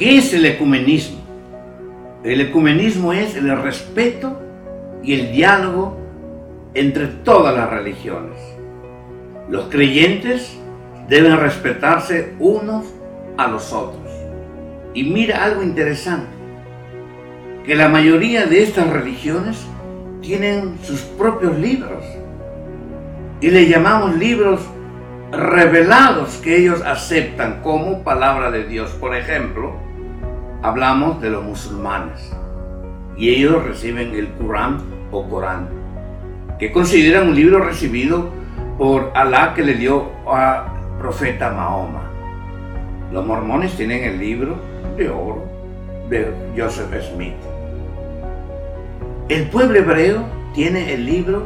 ¿Qué es el ecumenismo? El ecumenismo es el respeto y el diálogo entre todas las religiones. Los creyentes deben respetarse unos a los otros. Y mira algo interesante, que la mayoría de estas religiones tienen sus propios libros. Y le llamamos libros revelados que ellos aceptan como palabra de Dios. Por ejemplo, hablamos de los musulmanes y ellos reciben el Corán o Corán, que consideran un libro recibido por Alá que le dio al profeta Mahoma. Los mormones tienen el libro de oro de Joseph Smith. El pueblo hebreo tiene el libro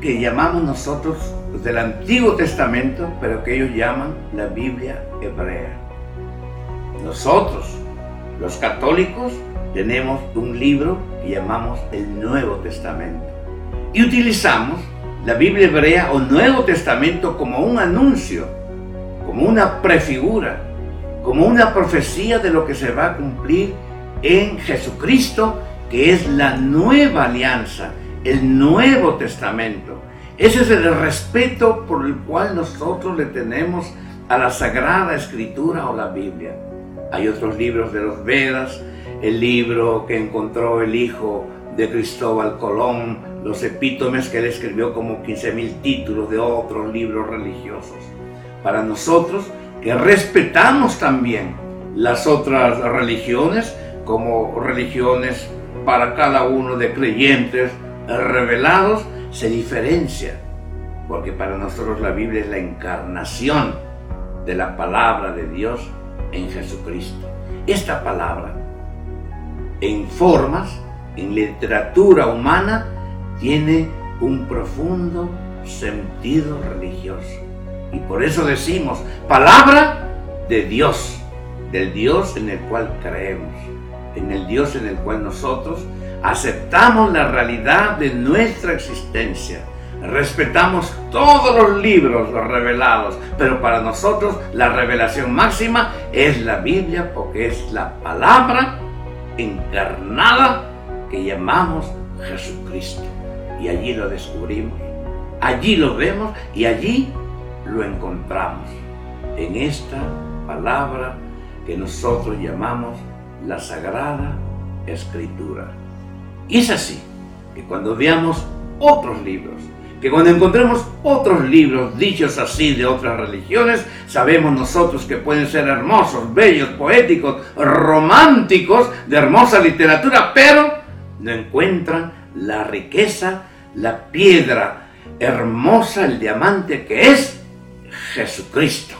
que llamamos nosotros del Antiguo Testamento, pero que ellos llaman la Biblia hebrea. Nosotros, los católicos, tenemos un libro que llamamos el Nuevo Testamento. Y utilizamos la Biblia hebrea o Nuevo Testamento como un anuncio, como una prefigura, como una profecía de lo que se va a cumplir en Jesucristo, que es la nueva alianza, el Nuevo Testamento. Ese es el respeto por el cual nosotros le tenemos a la Sagrada Escritura o la Biblia. Hay otros libros de los Vedas, el libro que encontró el hijo de Cristóbal Colón, los epítomes que él escribió como 15.000 títulos de otros libros religiosos. Para nosotros, que respetamos también las otras religiones como religiones para cada uno de creyentes revelados, se diferencia, porque para nosotros la Biblia es la encarnación de la palabra de Dios en Jesucristo. Esta palabra, en formas, en literatura humana, tiene un profundo sentido religioso. Y por eso decimos, palabra de Dios, del Dios en el cual creemos, en el Dios en el cual nosotros aceptamos la realidad de nuestra existencia. Respetamos todos los libros revelados, pero para nosotros la revelación máxima es la Biblia porque es la palabra encarnada que llamamos Jesucristo. Y allí lo descubrimos, allí lo vemos y allí lo encontramos en esta palabra que nosotros llamamos la Sagrada Escritura. Y es así que cuando veamos otros libros, que cuando encontremos otros libros dichos así de otras religiones, sabemos nosotros que pueden ser hermosos, bellos, poéticos, románticos, de hermosa literatura, pero no encuentran la riqueza, la piedra hermosa, el diamante que es Jesucristo.